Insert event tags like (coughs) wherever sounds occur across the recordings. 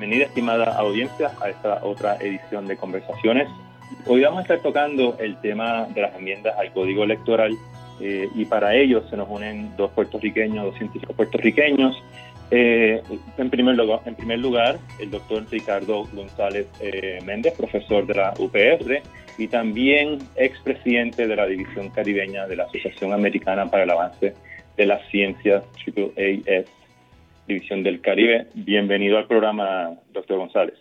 bienvenida, estimada audiencia, a esta otra edición de Conversaciones. Hoy vamos a estar tocando el tema de las enmiendas al Código Electoral eh, y para ello se nos unen dos puertorriqueños, dos científicos puertorriqueños. Eh, en, primer lugar, en primer lugar, el doctor Ricardo González eh, Méndez, profesor de la UPR y también expresidente de la División Caribeña de la Asociación Americana para el Avance de las Ciencias, AAAS, División del Caribe. Bienvenido al programa, doctor González.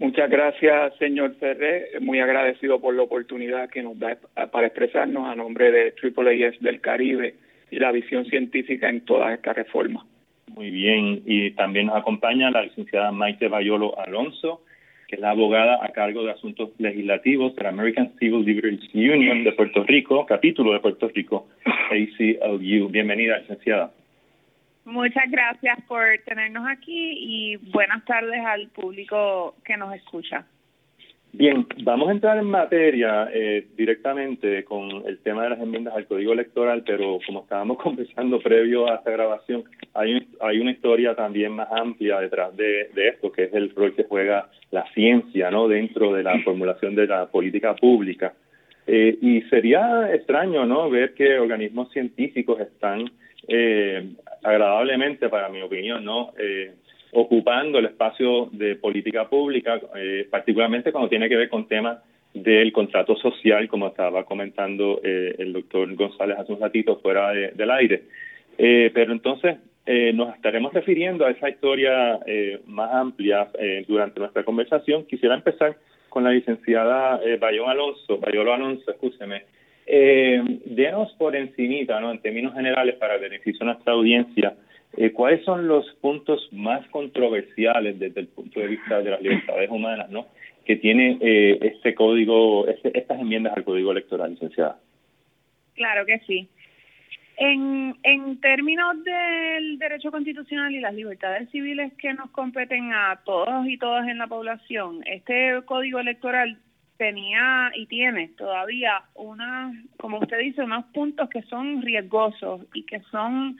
Muchas gracias, señor Ferré. Muy agradecido por la oportunidad que nos da para expresarnos a nombre de AAAS del Caribe y la visión científica en toda esta reforma. Muy bien, y también nos acompaña la licenciada Maite Bayolo Alonso, que es la abogada a cargo de asuntos legislativos de la American Civil Liberties Union de Puerto Rico, capítulo de Puerto Rico, ACLU. Bienvenida, licenciada. Muchas gracias por tenernos aquí y buenas tardes al público que nos escucha. Bien, vamos a entrar en materia eh, directamente con el tema de las enmiendas al Código Electoral, pero como estábamos (laughs) conversando previo a esta grabación, hay, hay una historia también más amplia detrás de, esto, que es el rol que juega la ciencia no dentro de la formulación de la política pública. Eh, y sería extraño no ver que organismos científicos están eh, agradablemente, para mi opinión, no ocupando el espacio de política pública, eh, particularmente cuando tiene que ver con temas del contrato social, como estaba comentando eh, el doctor González hace un ratito fuera del aire. Eh, pero entonces nos estaremos refiriendo a esa historia más amplia durante nuestra conversación. Quisiera empezar con la licenciada Bayón Alonso, Bayolo Alonso, escúcheme. Denos por encimita, ¿no? en términos generales, para beneficio de nuestra audiencia, eh, ¿Cuáles son los puntos más controversiales desde el punto de vista de las libertades humanas ¿no? que tiene eh, este código, este, estas enmiendas al código electoral, licenciada? Claro que sí. En, en términos del derecho constitucional y las libertades civiles que nos competen a todos y todas en la población, este código electoral tenía y tiene todavía una, como usted dice, unos puntos que son riesgosos y que son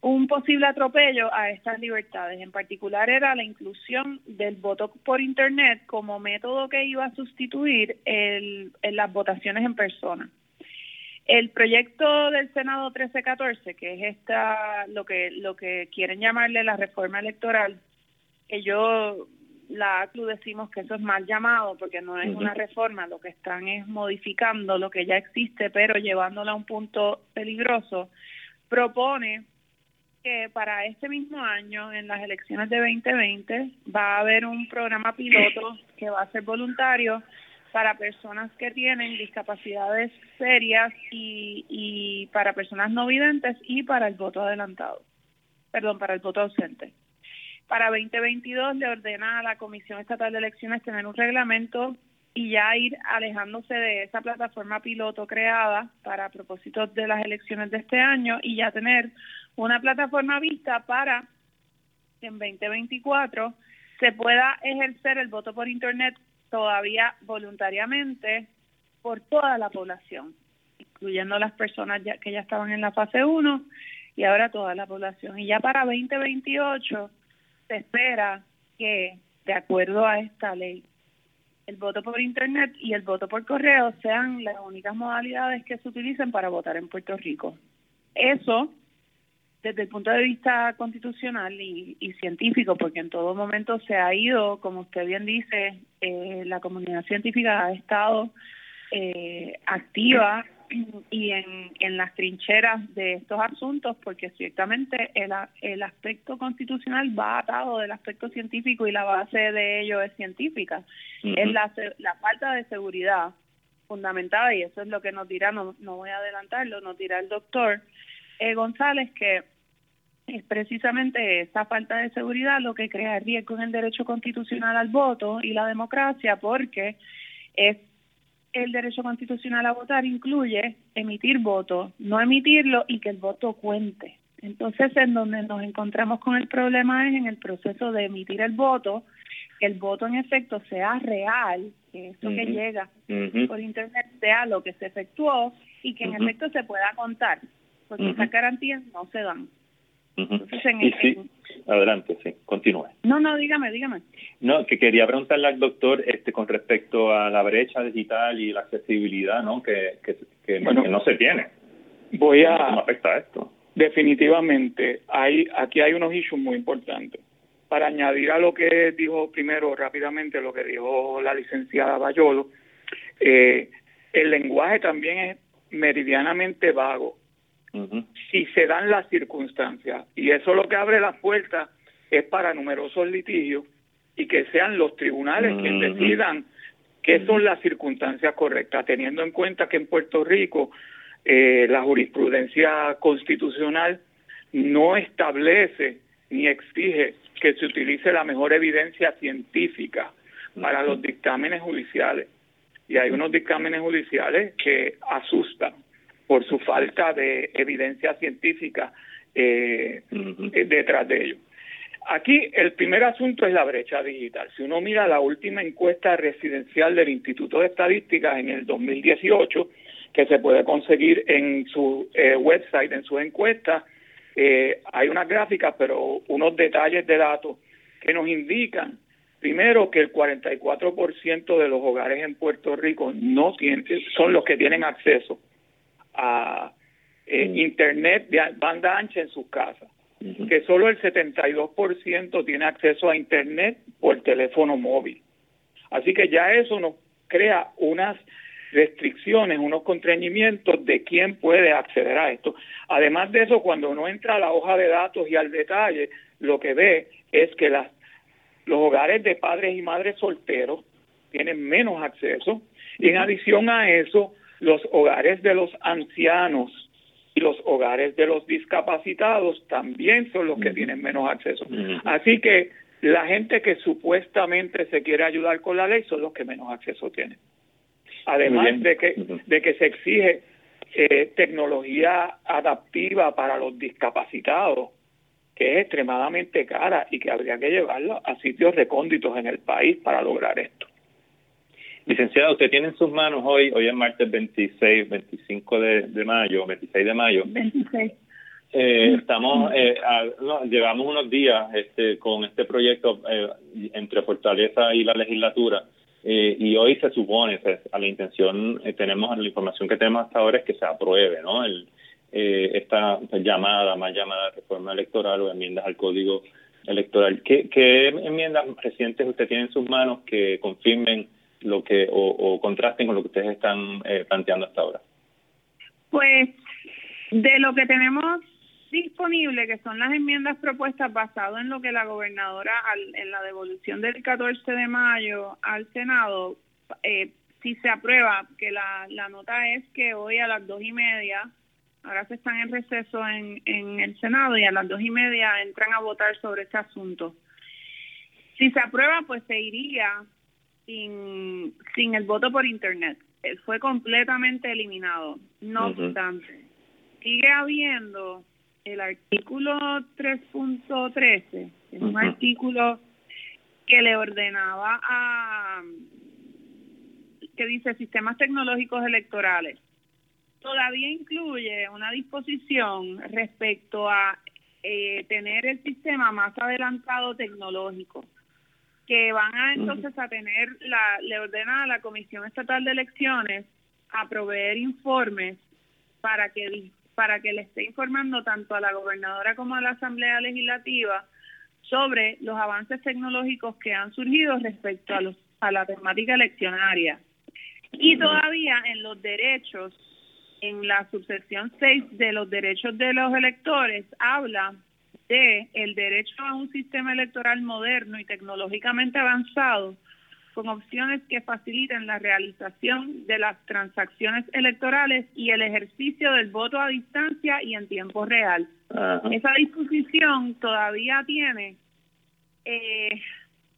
un posible atropello a estas libertades. En particular era la inclusión del voto por Internet como método que iba a sustituir el, las votaciones en persona. El proyecto del Senado 1314, que es esta lo que lo que quieren llamarle la reforma electoral, que yo la ACLU decimos que eso es mal llamado porque no es una reforma, lo que están es modificando lo que ya existe, pero llevándola a un punto peligroso, propone que para este mismo año, en las elecciones de 2020, va a haber un programa piloto (coughs) que va a ser voluntario para personas que tienen discapacidades serias y, y para personas no videntes y para el voto adelantado, perdón, para el voto ausente. Para 2022 le ordena a la Comisión Estatal de Elecciones tener un reglamento y ya ir alejándose de esa plataforma piloto creada para propósitos de las elecciones de este año y ya tener una plataforma vista para que en 2024 se pueda ejercer el voto por Internet todavía voluntariamente por toda la población, incluyendo las personas ya, que ya estaban en la fase 1 y ahora toda la población. Y ya para 2028 se espera que, de acuerdo a esta ley, el voto por Internet y el voto por correo sean las únicas modalidades que se utilicen para votar en Puerto Rico. Eso desde el punto de vista constitucional y, científico, porque en todo momento se ha ido, como usted bien dice, eh, la comunidad científica ha estado eh, activa y en, en las trincheras de estos asuntos, porque ciertamente el, el aspecto constitucional va atado del aspecto científico y la base de ello es científica. Es la, la falta de seguridad fundamentada, y eso es lo que nos dirá, no, no voy a adelantarlo, nos dirá el doctor eh, González, que es precisamente esa falta de seguridad lo que crea riesgo en el derecho constitucional al voto y la democracia, porque es el derecho constitucional a votar incluye emitir voto, no emitirlo y que el voto cuente. Entonces, en donde nos encontramos con el problema es en el proceso de emitir el voto, que el voto en efecto sea real, que eso que llega por internet sea lo que se efectuó y que en efecto se pueda contar, porque esas garantías no se dan. Entonces, en, Adelante, sí, continúe. No, no, dígame, dígame. No, que quería preguntarle al doctor este, con respecto a la brecha digital y la accesibilidad, ¿no? Que, que, no se tiene. Voy a... ¿Cómo afecta esto? Definitivamente, hay, aquí hay unos issues muy importantes. Para añadir a lo que dijo primero rápidamente, lo que dijo la licenciada Bayolo, eh, el lenguaje también es meridianamente vago si se dan las circunstancias. Y eso lo que abre las puertas es para numerosos litigios y que sean los tribunales quienes decidan qué son las circunstancias correctas, teniendo en cuenta que en Puerto Rico eh, la jurisprudencia constitucional no establece ni exige que se utilice la mejor evidencia científica para los dictámenes judiciales. Y hay unos dictámenes judiciales que asustan por su falta de evidencia científica eh, eh, detrás de ello. Aquí el primer asunto es la brecha digital. Si uno mira la última encuesta residencial del Instituto de Estadísticas en el 2018, que se puede conseguir en su eh, website, en su encuesta, hay unas gráficas, pero unos detalles de datos que nos indican, primero, que el 44% de los hogares en Puerto Rico no tienen, son los que tienen acceso a eh, mm. internet de banda ancha en sus casas, que solo el 72% tiene acceso a internet por teléfono móvil. Así que ya eso nos crea unas restricciones, unos contrañimientos de quién puede acceder a esto. Además de eso, cuando uno entra a la hoja de datos y al detalle, lo que ve es que las, los hogares de padres y madres solteros tienen menos acceso. Y en adición a eso, los hogares de los ancianos y los hogares de los discapacitados también son los que tienen menos acceso. Así que la gente que supuestamente se quiere ayudar con la ley son los que menos acceso tienen. Además de que, de que se exige eh, tecnología adaptiva para los discapacitados, que es extremadamente cara y que habría que llevarla a sitios recónditos en el país para lograr esto. Licenciada, usted tiene en sus manos hoy, hoy es martes 26, 25 de, mayo, 26 de mayo. 26. Eh, estamos, eh, llevamos unos días este, con este proyecto eh, entre Fortaleza y la legislatura eh, y hoy se supone, a la intención, tenemos la información que tenemos hasta ahora es que se apruebe, ¿no? El, esta llamada, más llamada reforma electoral o enmiendas al código electoral. ¿Qué, ¿Qué enmiendas recientes usted tiene en sus manos que confirmen lo que o, contrasten con lo que ustedes están eh, planteando hasta ahora? Pues de lo que tenemos disponible, que son las enmiendas propuestas basado en lo que la gobernadora en la devolución del 14 de mayo al Senado, eh, si se aprueba, que la, la nota es que hoy a las dos y media, ahora se están en receso en, en el Senado y a las dos y media entran a votar sobre este asunto. Si se aprueba, pues se iría sin, sin el voto por Internet. Él fue completamente eliminado. No obstante, sigue habiendo el artículo 3.13, es un artículo que le ordenaba a, que dice sistemas tecnológicos electorales. Todavía incluye una disposición respecto a eh, tener el sistema más adelantado tecnológico que van a entonces a tener, la, le ordena a la Comisión Estatal de Elecciones a proveer informes para que, para que le esté informando tanto a la gobernadora como a la Asamblea Legislativa sobre los avances tecnológicos que han surgido respecto a, los, a la temática eleccionaria. Y todavía en los derechos, en la subsección 6 de los derechos de los electores, habla de el derecho a un sistema electoral moderno y tecnológicamente avanzado con opciones que faciliten la realización de las transacciones electorales y el ejercicio del voto a distancia y en tiempo real. Esa disposición todavía tiene eh,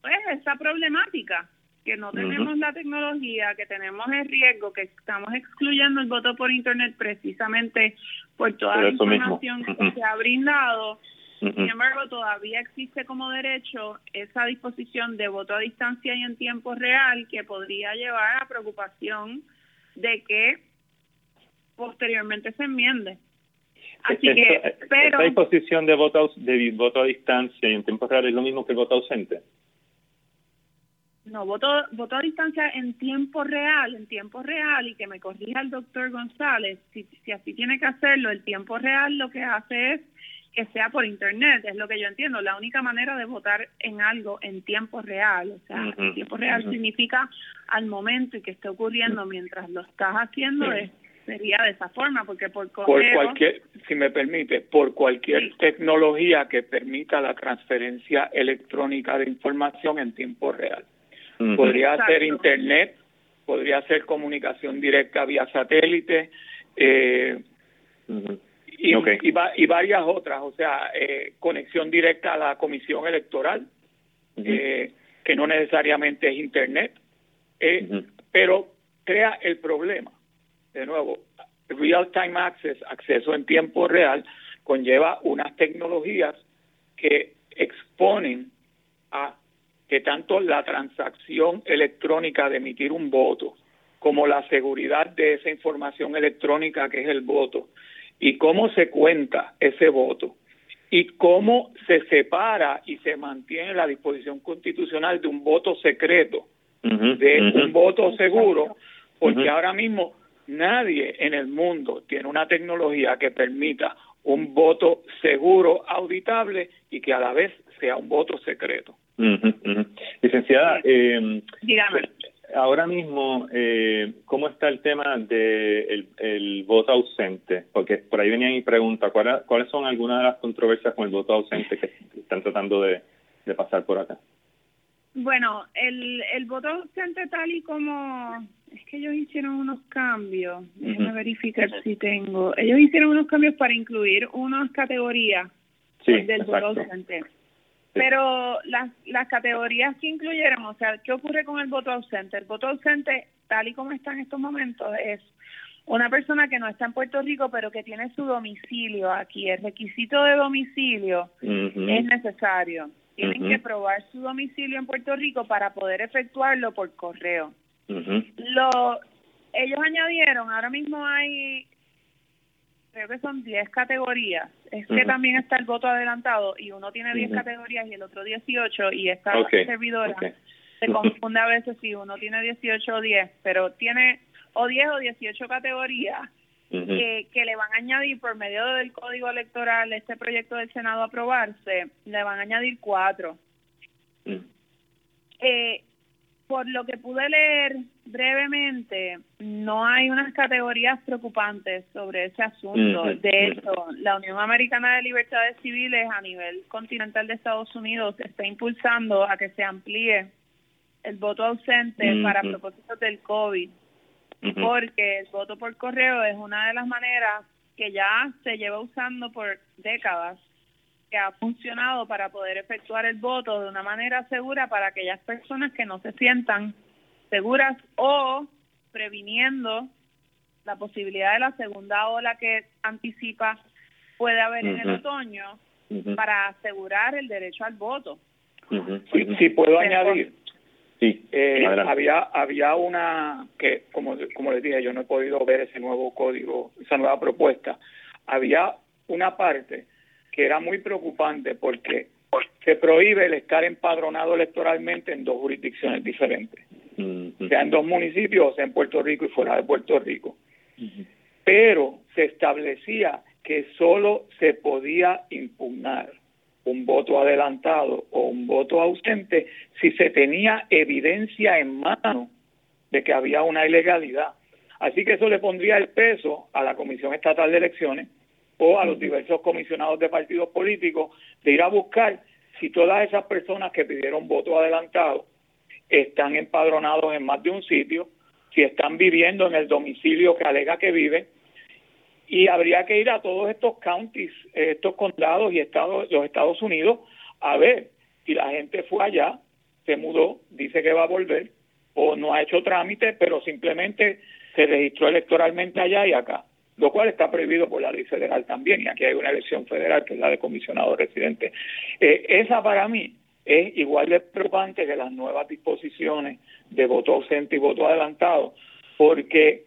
pues esa problemática que no tenemos la tecnología, que tenemos el riesgo, que estamos excluyendo el voto por internet precisamente por toda la información que se ha brindado sin embargo, todavía existe como derecho esa disposición de voto a distancia y en tiempo real que podría llevar a preocupación de que posteriormente se enmiende. Así que, pero... disposición de voto, de voto a distancia y en tiempo real es lo mismo que el voto ausente? No, voto, voto a distancia en tiempo real, en tiempo real, y que me corrija el doctor González, si, si así tiene que hacerlo, el tiempo real lo que hace es que sea por internet, es lo que yo entiendo. La única manera de votar en algo en tiempo real, o sea, en tiempo real significa al momento y que esté ocurriendo mientras lo estás haciendo es sería de esa forma, porque por correo... Por cualquier, si me permite, por cualquier tecnología que permita la transferencia electrónica de información en tiempo real. Podría ser internet, podría ser comunicación directa vía satélite, eh, y, y, varias otras, o sea, eh, conexión directa a la comisión electoral, eh, que no necesariamente es Internet, eh, pero crea el problema. De nuevo, real time access, acceso en tiempo real, conlleva unas tecnologías que exponen a que tanto la transacción electrónica de emitir un voto como la seguridad de esa información electrónica que es el voto y cómo se cuenta ese voto y cómo se separa y se mantiene la disposición constitucional de un voto secreto, de un voto seguro, porque ahora mismo nadie en el mundo tiene una tecnología que permita un voto seguro, auditable y que a la vez sea un voto secreto. Licenciada, eh, ahora mismo, eh, ¿cómo está el tema del de el voto ausente? Porque por ahí venía mi pregunta, ¿cuáles son algunas de las controversias con el voto ausente que están tratando de, pasar por acá? Bueno, el, el voto ausente tal y como... Es que ellos hicieron unos cambios, déjenme verificar si tengo. Ellos hicieron unos cambios para incluir unas categorías del voto ausente. Pero las, las categorías que incluyeron, o sea, ¿qué ocurre con el voto ausente? El voto ausente, tal y como está en estos momentos, es una persona que no está en Puerto Rico, pero que tiene su domicilio aquí. El requisito de domicilio es necesario. Tienen que probar su domicilio en Puerto Rico para poder efectuarlo por correo. Lo, ellos añadieron, ahora mismo hay creo que son 10 categorías. Es que también está el voto adelantado y uno tiene 10 categorías y el otro 18 y esta servidora se confunde a veces si uno tiene 18 o 10, pero tiene o 10 o 18 categorías que, que le van a añadir por medio del código electoral este proyecto del Senado aprobarse, le van a añadir cuatro. eh, por lo que pude leer brevemente, no hay unas categorías preocupantes sobre ese asunto. De hecho, la Unión Americana de Libertades Civiles a nivel continental de Estados Unidos está impulsando a que se amplíe el voto ausente para propósitos del COVID, porque el voto por correo es una de las maneras que ya se lleva usando por décadas que ha funcionado para poder efectuar el voto de una manera segura para aquellas personas que no se sientan seguras o previniendo la posibilidad de la segunda ola que anticipa puede haber en el otoño para asegurar el derecho al voto. Si puedo añadir, sí, eh, había había una que como como les dije yo no he podido ver ese nuevo código, esa nueva propuesta. Había una parte que era muy preocupante porque se prohíbe el estar empadronado electoralmente en dos jurisdicciones diferentes, sea en dos municipios, o sea en Puerto Rico y fuera de Puerto Rico. Pero se establecía que solo se podía impugnar un voto adelantado o un voto ausente si se tenía evidencia en mano de que había una ilegalidad. Así que eso le pondría el peso a la Comisión Estatal de Elecciones o a los diversos comisionados de partidos políticos de ir a buscar si todas esas personas que pidieron voto adelantado están empadronados en más de un sitio, si están viviendo en el domicilio que alega que viven, y habría que ir a todos estos counties, estos condados y estados, los Estados Unidos a ver si la gente fue allá, se mudó, dice que va a volver, o no ha hecho trámite, pero simplemente se registró electoralmente allá y acá lo cual está prohibido por la ley federal también, y aquí hay una elección federal que es la de comisionado residente. Eh, esa para mí es igual de preocupante que las nuevas disposiciones de voto ausente y voto adelantado, porque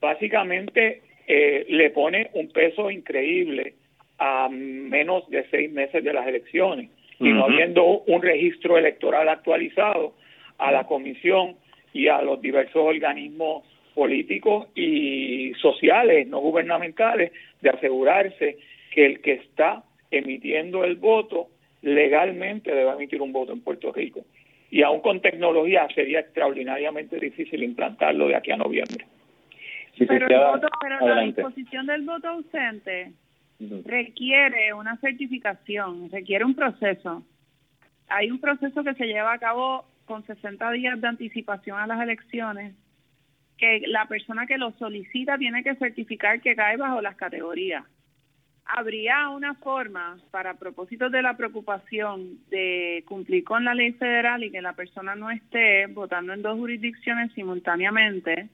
básicamente eh, le pone un peso increíble a menos de seis meses de las elecciones y no habiendo un registro electoral actualizado a la comisión y a los diversos organismos políticos y sociales, no gubernamentales, de asegurarse que el que está emitiendo el voto legalmente debe emitir un voto en Puerto Rico. Y aún con tecnología sería extraordinariamente difícil implantarlo de aquí a noviembre. pero, el voto, pero la disposición del voto ausente requiere una certificación, requiere un proceso. Hay un proceso que se lleva a cabo con 60 días de anticipación a las elecciones, que la persona que lo solicita tiene que certificar que cae bajo las categorías. Habría una forma, para propósitos de la preocupación de cumplir con la ley federal y que la persona no esté votando en dos jurisdicciones simultáneamente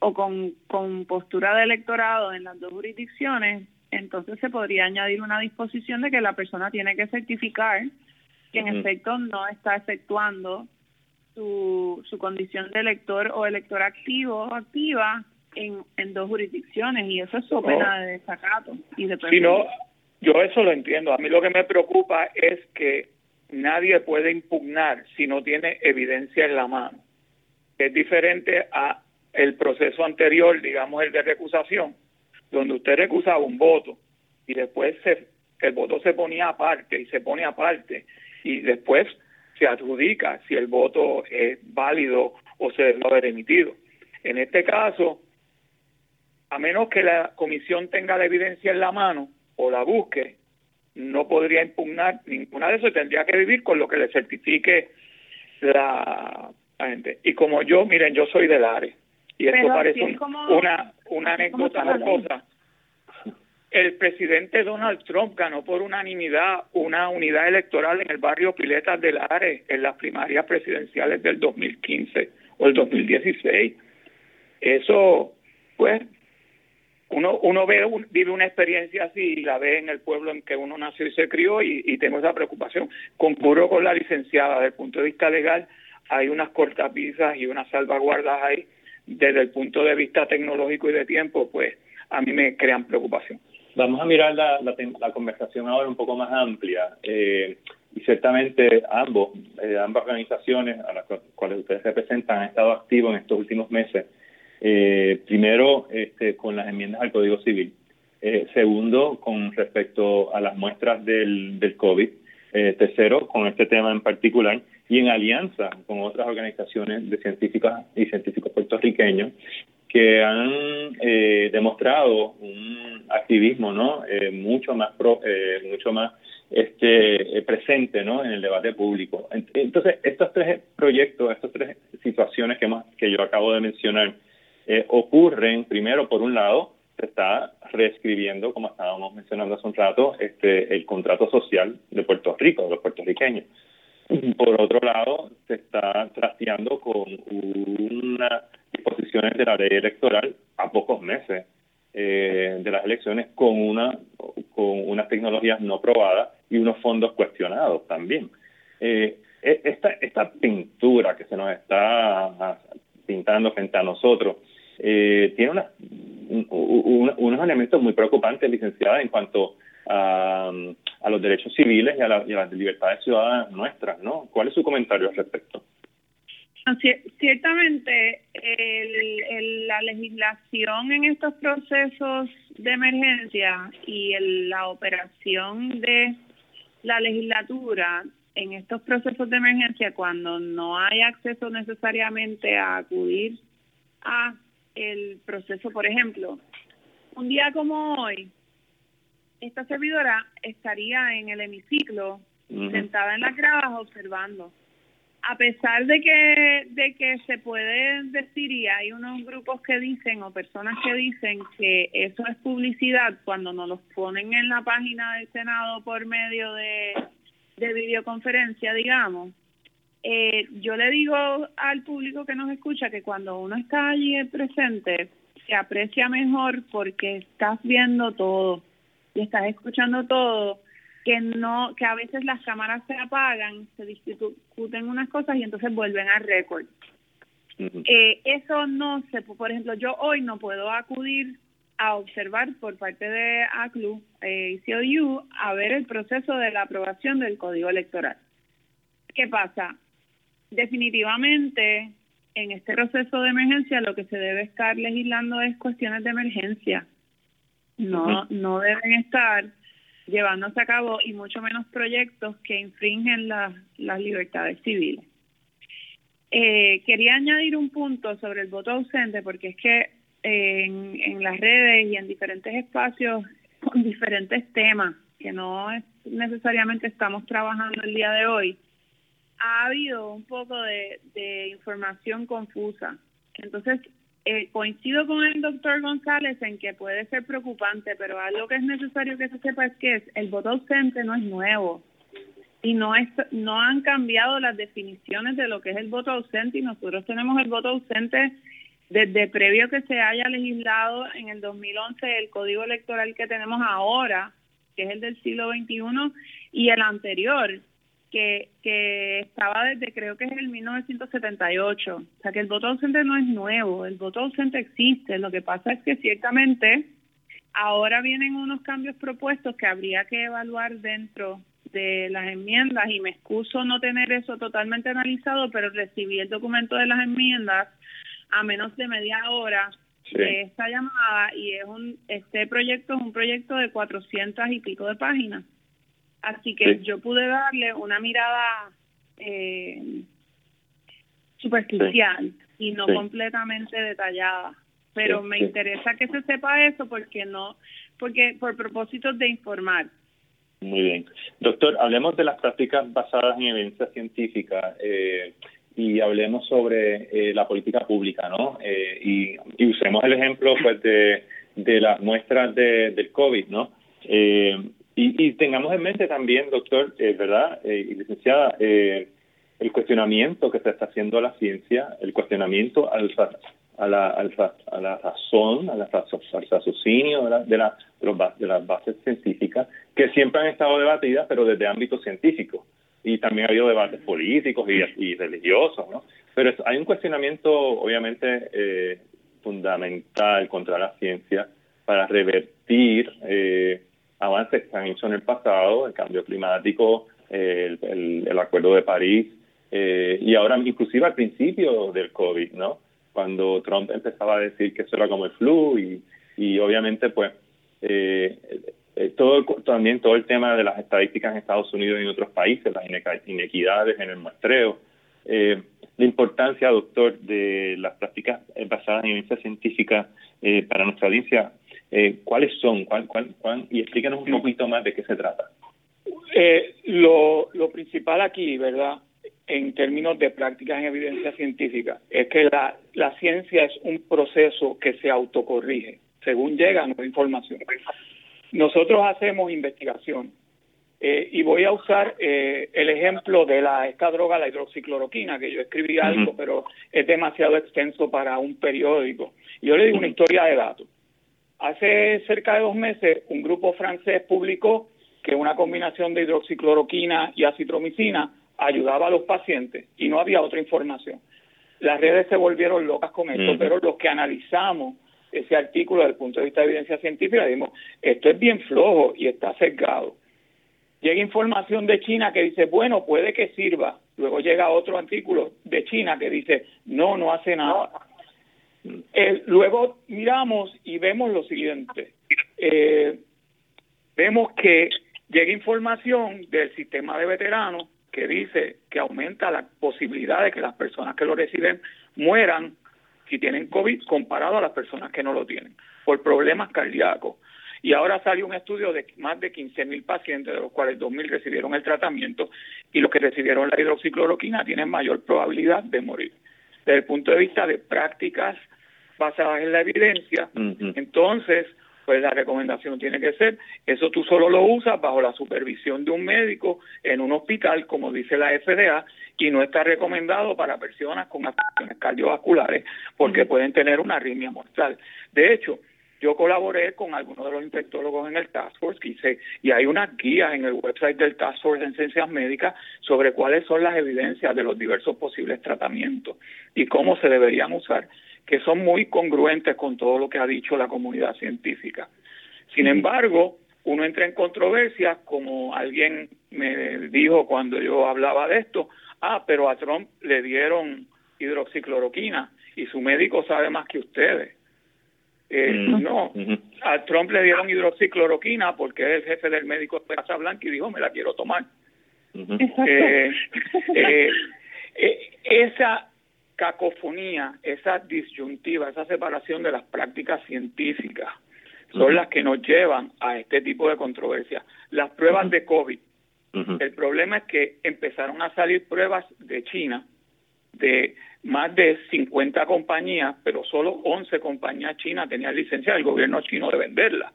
o con, con postura de electorado en las dos jurisdicciones, entonces se podría añadir una disposición de que la persona tiene que certificar que en efecto no está efectuando su, su condición de elector o elector activo o activa en, en dos jurisdicciones y eso es su pena de desacato y de si no, yo eso lo entiendo. A mí lo que me preocupa es que nadie puede impugnar si no tiene evidencia en la mano. Es diferente a el proceso anterior, digamos el de recusación, donde usted recusaba un voto y después se, el voto se ponía aparte y se pone aparte y después se adjudica si el voto es válido o se debe haber emitido. En este caso, a menos que la comisión tenga la evidencia en la mano o la busque, no podría impugnar ninguna de eso y tendría que vivir con lo que le certifique la, gente. Y como yo, miren, yo soy del área y esto parece una, una anécdota cosa. El presidente Donald Trump ganó por unanimidad una unidad electoral en el barrio Piletas del Are en las primarias presidenciales del 2015 o el 2016. Eso, pues, uno, uno ve, vive una experiencia así y la ve en el pueblo en que uno nació y se crió y, y tengo esa preocupación. Concurro con la licenciada, desde el punto de vista legal, hay unas cortapisas y unas salvaguardas ahí desde el punto de vista tecnológico y de tiempo, pues a mí me crean preocupación. Vamos a mirar la, conversación ahora un poco más amplia. Eh, y ciertamente ambos, eh, ambas organizaciones a las cuales ustedes representan han estado activos en estos últimos meses. Eh, primero, este, con las enmiendas al Código Civil. segundo, con respecto a las muestras del, del COVID. tercero, con este tema en particular y en alianza con otras organizaciones de científicas y científicos puertorriqueños que han eh, demostrado un activismo no eh, mucho más eh, mucho más este presente no en el debate público. Entonces estos tres proyectos estas tres situaciones que que yo acabo de mencionar ocurren primero por un lado se está reescribiendo como estábamos mencionando hace un rato este el contrato social de Puerto Rico de los puertorriqueños. Por otro lado, se está trasteando con unas disposiciones de la ley electoral a pocos meses eh, de las elecciones con una con unas tecnologías no probadas y unos fondos cuestionados también. Eh, e, esta, esta pintura que se nos está pintando frente a nosotros eh, tiene una, unos elementos muy preocupantes, licenciada, en cuanto a, a los derechos civiles y a, las libertades ciudadanas nuestras, ¿no? ¿Cuál es su comentario al respecto? Ciertamente, la legislación en estos procesos de emergencia y la operación de la legislatura en estos procesos de emergencia, cuando no hay acceso necesariamente a acudir a el proceso, por ejemplo, un día como hoy, esta servidora estaría en el hemiciclo, sentada en las gradas observando. A pesar de que, de que se puede decir, y hay unos grupos que dicen, o personas que dicen que eso es publicidad cuando nos los ponen en la página del Senado por medio de, de videoconferencia, digamos, eh, yo le digo al público que nos escucha que cuando uno está allí presente, se aprecia mejor porque estás viendo todo y estás escuchando todo, que no, que a veces las cámaras se apagan, se discuten unas cosas y entonces vuelven a récord. Eh, eso no se, por ejemplo, yo hoy no puedo acudir a observar por parte de ACLU y COU a ver el proceso de la aprobación del código electoral. ¿Qué pasa? Definitivamente, en este proceso de emergencia lo que se debe estar legislando es cuestiones de emergencia. No, no deben estar llevándose a cabo y mucho menos proyectos que infringen las libertades civiles. Eh, quería añadir un punto sobre el voto ausente porque es que en, en las redes y en diferentes espacios (laughs) con diferentes temas que no es, necesariamente estamos trabajando el día de hoy, ha habido un poco de información confusa. Entonces, eh, coincido con el doctor González en que puede ser preocupante, pero algo que es necesario que se sepa es que el voto ausente no es nuevo. Y no es, no han cambiado las definiciones de lo que es el voto ausente y nosotros tenemos el voto ausente desde previo que se haya legislado en el 2011 el código electoral que tenemos ahora, que es el del siglo XXI, y el anterior, que, que estaba desde creo que es el 1978. O sea que el voto ausente no es nuevo, el voto ausente existe. Lo que pasa es que ciertamente ahora vienen unos cambios propuestos que habría que evaluar dentro de las enmiendas y me excuso no tener eso totalmente analizado, pero recibí el documento de las enmiendas a menos de media hora de esta llamada y es un este proyecto es un proyecto de 400 y pico de páginas. Así que yo pude darle una mirada eh, superficial y no completamente detallada. Pero me interesa que se sepa eso porque no, porque por propósitos de informar. Muy bien. Doctor, hablemos de las prácticas basadas en evidencia científica eh, y hablemos sobre eh, la política pública, ¿no? Eh, y, usemos el ejemplo pues de, de las muestras de, del COVID, ¿no? Eh, y, tengamos en mente también, doctor, eh, ¿verdad? Eh, y licenciada, eh, el cuestionamiento que se está haciendo a la ciencia, el cuestionamiento al, a, la, a la razón, a la, al raciocinio de, la, de, la, las bases científicas, que siempre han estado debatidas, pero desde ámbito científico. Y también ha habido debates políticos y, religiosos, ¿no? Pero hay un cuestionamiento, obviamente, fundamental contra la ciencia para revertir eh, avances que han hecho en el pasado, el cambio climático, el, Acuerdo de París, eh, y ahora inclusive al principio del COVID, ¿no? Cuando Trump empezaba a decir que eso era como el flu y, y obviamente pues eh, eh, todo también todo el tema de las estadísticas en Estados Unidos y en otros países, las inequidades en el muestreo, eh, la importancia, doctor, de las prácticas basadas en evidencia científica para nuestra audiencia eh, ¿Cuáles son? ¿Cuál, cuál, cuál? Y explícanos un poquito más de qué se trata. Eh, lo, lo principal aquí, ¿verdad? En términos de prácticas en evidencia científica, es que la, la ciencia es un proceso que se autocorrige según llega nueva información. Nosotros hacemos investigación eh, y voy a usar eh, el ejemplo de la esta droga, la hidroxicloroquina, que yo escribí algo, pero es demasiado extenso para un periódico. Yo le digo una historia de datos. Hace cerca de dos meses, un grupo francés publicó que una combinación de hidroxicloroquina y acitromicina ayudaba a los pacientes y no había otra información. Las redes se volvieron locas con esto, pero los que analizamos ese artículo desde el punto de vista de evidencia científica dijimos, esto es bien flojo y está sesgado. Llega información de China que dice, bueno, puede que sirva. Luego llega otro artículo de China que dice, no, no hace nada. Eh, luego miramos y vemos lo siguiente. Eh, vemos que llega información del sistema de veteranos que dice que aumenta la posibilidad de que las personas que lo reciben mueran si tienen COVID comparado a las personas que no lo tienen por problemas cardíacos. Y ahora salió un estudio de más de 15 mil pacientes, de los cuales 2 mil recibieron el tratamiento y los que recibieron la hidroxicloroquina tienen mayor probabilidad de morir. Desde el punto de vista de prácticas basadas en la evidencia, entonces, pues la recomendación tiene que ser, eso tú solo lo usas bajo la supervisión de un médico en un hospital, como dice la FDA, y no está recomendado para personas con afecciones cardiovasculares porque pueden tener una arritmia mortal. De hecho, yo colaboré con algunos de los infectólogos en el Task Force y, y hay unas guías en el website del Task Force en Ciencias Médicas sobre cuáles son las evidencias de los diversos posibles tratamientos y cómo se deberían usar que son muy congruentes con todo lo que ha dicho la comunidad científica. Sin embargo, uno entra en controversia, como alguien me dijo cuando yo hablaba de esto, ah, pero a Trump le dieron hidroxicloroquina y su médico sabe más que ustedes. Eh, no, a Trump le dieron hidroxicloroquina porque es el jefe del médico de Casa Blanca y dijo, me la quiero tomar. Eh, eh, esa cacofonía, esa disyuntiva, esa separación de las prácticas científicas son las que nos llevan a este tipo de controversia. Las pruebas de COVID. El problema es que empezaron a salir pruebas de China de más de 50 compañías, pero solo 11 compañías chinas tenían licencia del gobierno chino de venderla.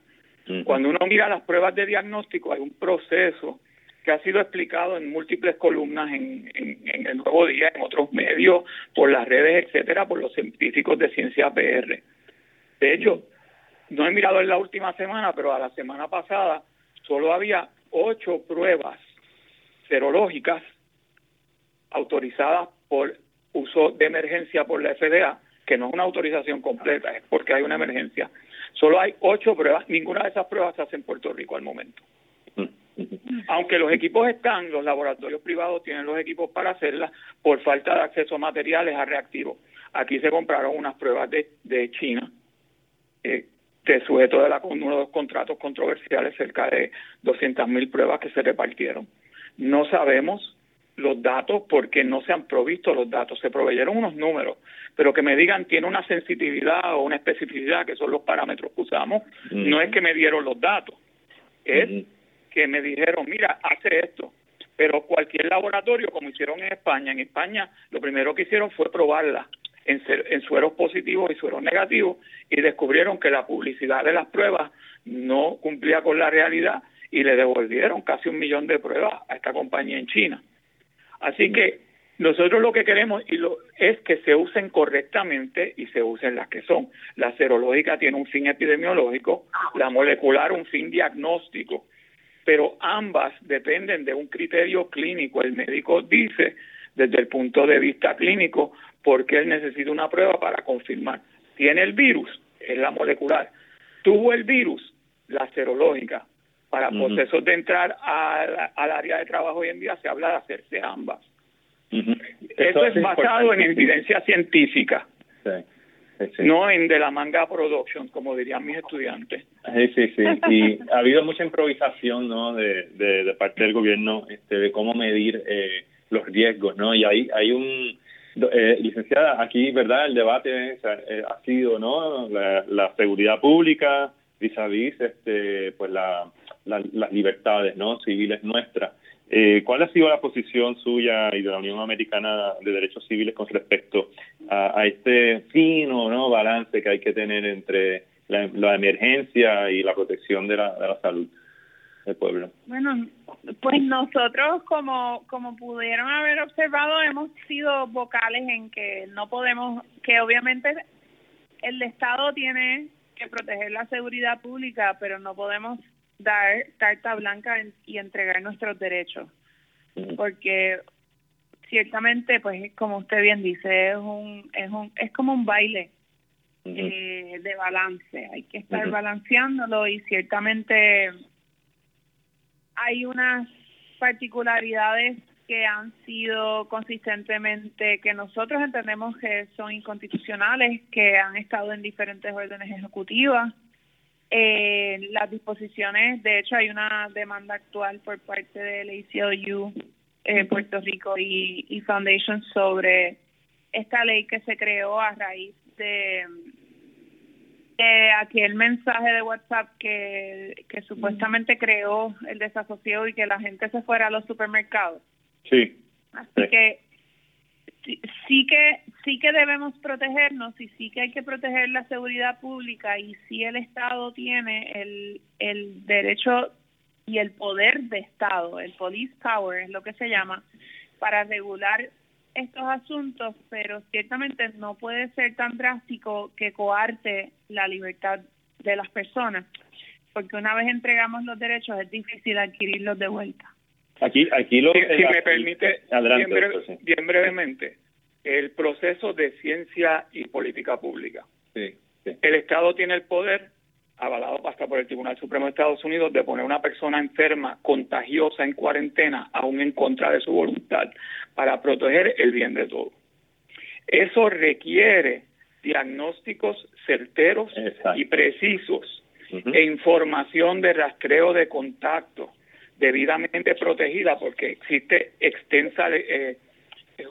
Cuando uno mira las pruebas de diagnóstico, hay un proceso que ha sido explicado en múltiples columnas en, en, el Nuevo Día, en otros medios, por las redes, etcétera, por los científicos de ciencia PR. De hecho, no he mirado en la última semana, pero a la semana pasada solo había ocho pruebas serológicas autorizadas por uso de emergencia por la FDA, que no es una autorización completa, es porque hay una emergencia. Solo hay ocho pruebas, ninguna de esas pruebas se hace en Puerto Rico al momento. Aunque los equipos están, los laboratorios privados tienen los equipos para hacerlas por falta de acceso a materiales, a reactivos. Aquí se compraron unas pruebas de, de China, eh, de sujeto de la, uno de los contratos controversiales, cerca de 200 mil pruebas que se repartieron. No sabemos los datos porque no se han provisto los datos, se proveyeron unos números, pero que me digan tiene una sensibilidad o una especificidad, que son los parámetros que usamos, no es que me dieron los datos, es que me dijeron, mira, hace esto, pero cualquier laboratorio, como hicieron en España, en España lo primero que hicieron fue probarla en, en sueros positivos y sueros negativos y descubrieron que la publicidad de las pruebas no cumplía con la realidad y le devolvieron casi un millón de pruebas a esta compañía en China. Así que nosotros lo que queremos y lo, es que se usen correctamente y se usen las que son. La serológica tiene un fin epidemiológico, la molecular un fin diagnóstico, pero ambas dependen de un criterio clínico. El médico dice desde el punto de vista clínico por qué él necesita una prueba para confirmar. Tiene el virus, es la molecular. Tuvo el virus, la serológica para procesos de entrar al área de trabajo hoy en día se habla de hacerse ambas. Eso, es basado en evidencia científica, no en de la manga production, como dirían mis estudiantes. Sí, sí, sí. Y ha habido mucha improvisación ¿no? de, de, parte del gobierno este, de cómo medir eh, los riesgos, ¿no? Y hay, hay un... Eh, licenciada, aquí, ¿verdad? El debate eh, ha sido, ¿no? La, la seguridad pública vis a vis, este, pues la las libertades no civiles nuestras. Eh, ¿Cuál ha sido la posición suya y de la Unión Americana de Derechos Civiles con respecto a, este fino no balance que hay que tener entre la, emergencia y la protección de la, de la salud del pueblo? Bueno, pues nosotros, como, como pudieron haber observado, hemos sido vocales en que no podemos, que obviamente el Estado tiene que proteger la seguridad pública, pero no podemos dar carta blanca y entregar nuestros derechos. Porque ciertamente, pues como usted bien dice, es un es un es como un baile eh, de balance. Hay que estar balanceándolo y ciertamente hay unas particularidades que han sido consistentemente que nosotros entendemos que son inconstitucionales, que han estado en diferentes órdenes ejecutivas. Eh, las disposiciones, de hecho hay una demanda actual por parte del ACLU eh, Puerto Rico y, y, Foundation sobre esta ley que se creó a raíz de, aquel mensaje de WhatsApp que, que supuestamente creó el desasosiego y que la gente se fuera a los supermercados. Sí. Así que sí, que sí que debemos protegernos y sí que hay que proteger la seguridad pública y sí el Estado tiene el, el derecho y el poder de Estado, el police power es lo que se llama, para regular estos asuntos, pero ciertamente no puede ser tan drástico que coarte la libertad de las personas, porque una vez entregamos los derechos es difícil adquirirlos de vuelta. Aquí, aquí lo. Si, me permite, bien, brevemente, el proceso de ciencia y política pública. El Estado tiene el poder, avalado hasta por el Tribunal Supremo de Estados Unidos, de poner a una persona enferma, contagiosa, en cuarentena, aún en contra de su voluntad, para proteger el bien de todos. Eso requiere diagnósticos certeros y precisos e información de rastreo de contacto debidamente protegida porque existe extensa eh,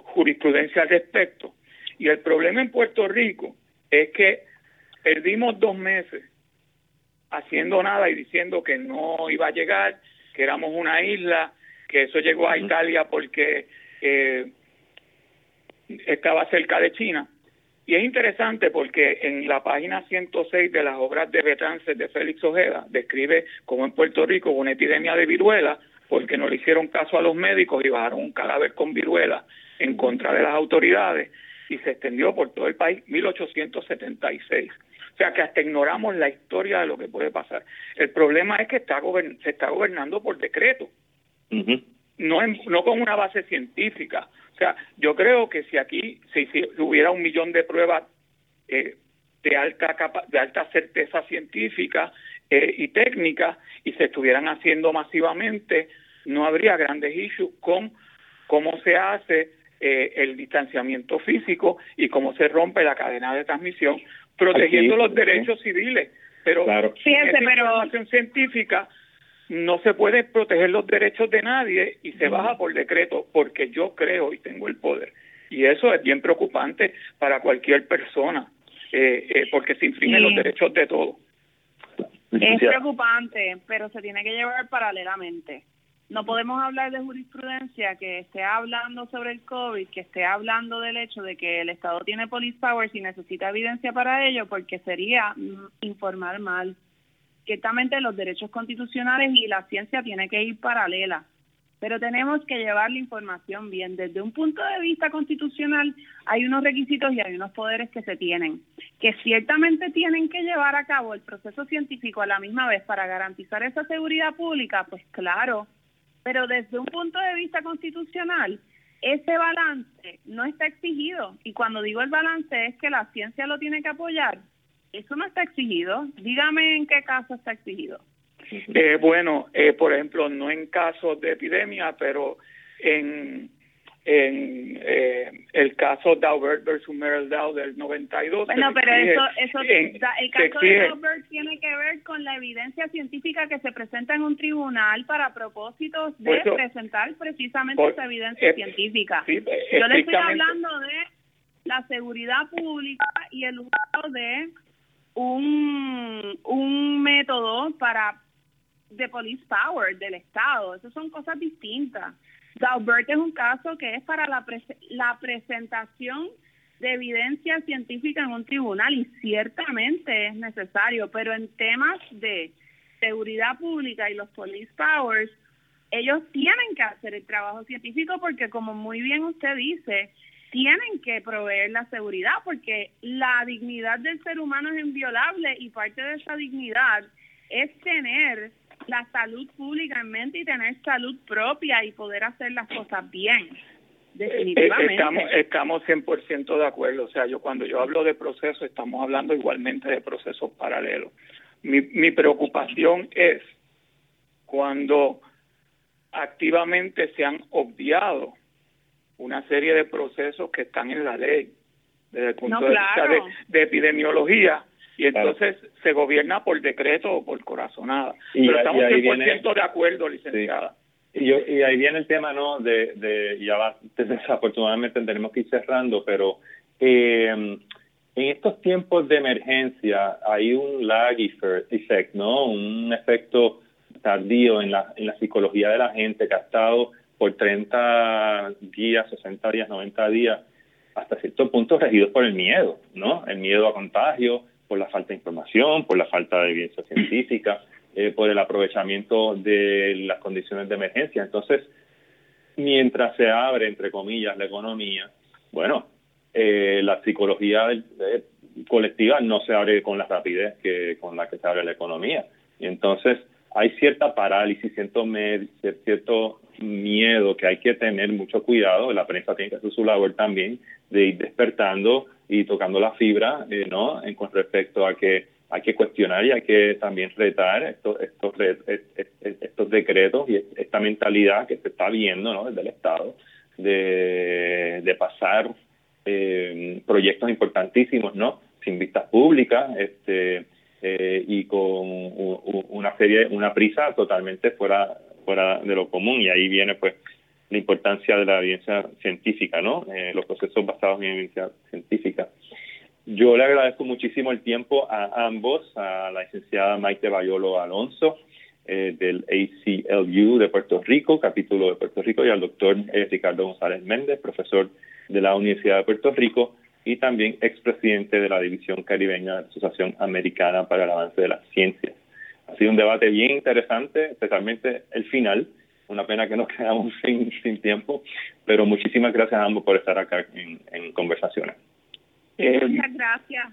jurisprudencia al respecto. Y el problema en Puerto Rico es que perdimos dos meses haciendo nada y diciendo que no iba a llegar, que éramos una isla, que eso llegó a Italia porque eh, estaba cerca de China. Y es interesante porque en la página 106 de las obras de Betance de Félix Ojeda describe cómo en Puerto Rico hubo una epidemia de viruela porque no le hicieron caso a los médicos y bajaron un cadáver con viruela en contra de las autoridades y se extendió por todo el país 1876. O sea que hasta ignoramos la historia de lo que puede pasar. El problema es que está se está gobernando por decreto, no, no con una base científica. O sea, yo creo que si aquí si, hubiera un millón de pruebas eh, de alta capa, de alta certeza científica eh, y técnica y se estuvieran haciendo masivamente, no habría grandes issues con cómo se hace eh, el distanciamiento físico y cómo se rompe la cadena de transmisión, protegiendo los derechos civiles. Pero claro. Fíjense, pero información científica no se puede proteger los derechos de nadie y se baja por decreto porque yo creo y tengo el poder. Y eso es bien preocupante para cualquier persona eh, eh, porque se infringen los derechos de todos. Es preocupante, pero se tiene que llevar paralelamente. No podemos hablar de jurisprudencia que esté hablando sobre el COVID, que esté hablando del hecho de que el Estado tiene police powers y necesita evidencia para ello, porque sería mm, informar mal ciertamente los derechos constitucionales y la ciencia tiene que ir paralela, pero tenemos que llevar la información bien. Desde un punto de vista constitucional hay unos requisitos y hay unos poderes que se tienen, que ciertamente tienen que llevar a cabo el proceso científico a la misma vez para garantizar esa seguridad pública, pues claro, pero desde un punto de vista constitucional, ese balance no está exigido. Y cuando digo el balance es que la ciencia lo tiene que apoyar, eso no está exigido. Dígame en qué caso está exigido. Eh, bueno, eh, por ejemplo, no en casos de epidemia, pero en, en eh, el caso Daubert versus Merrill Dow del 92. Bueno, pero eso, eso el caso de Daubert tiene que ver con la evidencia científica que se presenta en un tribunal para propósitos de presentar precisamente esa evidencia científica. Yo le estoy hablando de la seguridad pública y el uso de un, un método para de police power del Estado. Esas son cosas distintas. Daubert es un caso que es para la, la presentación de evidencia científica en un tribunal y ciertamente es necesario, pero en temas de seguridad pública y los police powers, ellos tienen que hacer el trabajo científico porque como muy bien usted dice, tienen que proveer la seguridad porque la dignidad del ser humano es inviolable y parte de esa dignidad es tener la salud pública en mente y tener salud propia y poder hacer las cosas bien. Definitivamente. Estamos, estamos 100% de acuerdo. O sea, yo cuando yo hablo de procesos, estamos hablando igualmente de procesos paralelos. Mi, mi preocupación es cuando activamente se han obviado una serie de procesos que están en la ley desde el punto de vista de, epidemiología y entonces se gobierna por decreto o por corazonada. Y, Pero estamos 100% de acuerdo, licenciada. Y, y, ahí viene el tema, ¿no? De, de ya va, (laughs) desafortunadamente tenemos que ir cerrando, pero eh, en estos tiempos de emergencia hay un lag effect, ¿no? Un efecto tardío en la, en la psicología de la gente que ha estado por 30 días, 60 días, 90 días, hasta cierto punto regidos por el miedo, ¿no? El miedo a contagio, por la falta de información, por la falta de evidencia científica, (clears throat) eh, por el aprovechamiento de las condiciones de emergencia. Entonces, mientras se abre, entre comillas, la economía, bueno, eh, la psicología colectiva no se abre con la rapidez que con la que se abre la economía. Y entonces, hay cierta parálisis, cierto, cierto miedo que hay que tener mucho cuidado, la prensa tiene que hacer su labor también de ir despertando y tocando la fibra, eh, ¿no? En, con respecto a que hay que cuestionar y hay que también retar estos, estos, estos decretos y esta mentalidad que se está viendo, ¿no? Desde el Estado, de, de pasar eh, proyectos importantísimos, ¿no? Sin vistas públicas, este, eh, y con una serie, una prisa totalmente fuera, fuera de lo común. Y ahí viene, pues, la importancia de la evidencia científica, ¿no? Eh, los procesos basados en evidencia científica. Yo le agradezco muchísimo el tiempo a ambos, a la licenciada Maite Bayolo Alonso, eh, del ACLU de Puerto Rico, capítulo de Puerto Rico, y al doctor Ricardo González Méndez, profesor de la Universidad de Puerto Rico, y también expresidente de la División Caribeña de la Asociación Americana para el Avance de las Ciencias. Ha sido un debate bien interesante, especialmente el final. Una pena que nos (laughs) quedamos sin, sin tiempo, pero muchísimas gracias a ambos por estar acá en, conversaciones. Eh, muchas gracias.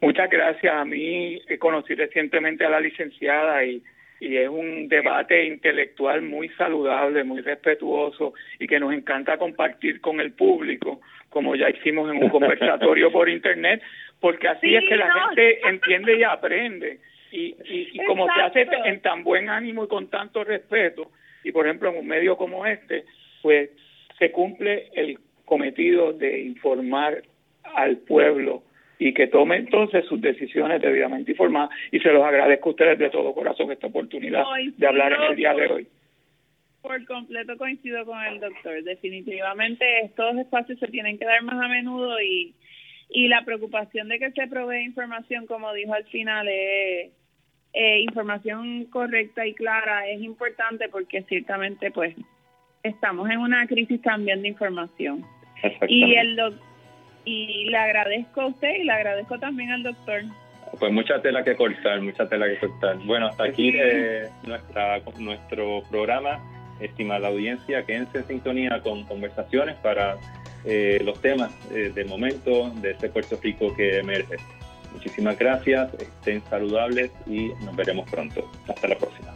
Muchas gracias. A mí conocí recientemente a la licenciada y y es un debate intelectual muy saludable, muy respetuoso y que nos encanta compartir con el público, como ya hicimos en un (laughs) conversatorio por internet, porque así es que la gente entiende y aprende. Y, y, como se hace en tan buen ánimo y con tanto respeto, y por ejemplo en un medio como este, pues se cumple el cometido de informar al pueblo y que tome entonces sus decisiones debidamente informadas y se los agradezco a ustedes de todo corazón esta oportunidad de hablar en el día de hoy. Por completo coincido con el doctor. Definitivamente estos espacios se tienen que dar más a menudo y, y la preocupación de que se provee información, como dijo al final, es eh, información correcta y clara es importante porque ciertamente pues estamos en una crisis también de información. Y el doctor y le agradezco a usted y le agradezco también al doctor. Pues mucha tela que cortar, mucha tela que cortar. Bueno, hasta aquí eh, nuestra, nuestro programa. Estimada audiencia, quédense en sintonía con conversaciones para eh, los temas eh, del momento de este Puerto Rico que emerge. Muchísimas gracias, estén saludables y nos veremos pronto. Hasta la próxima.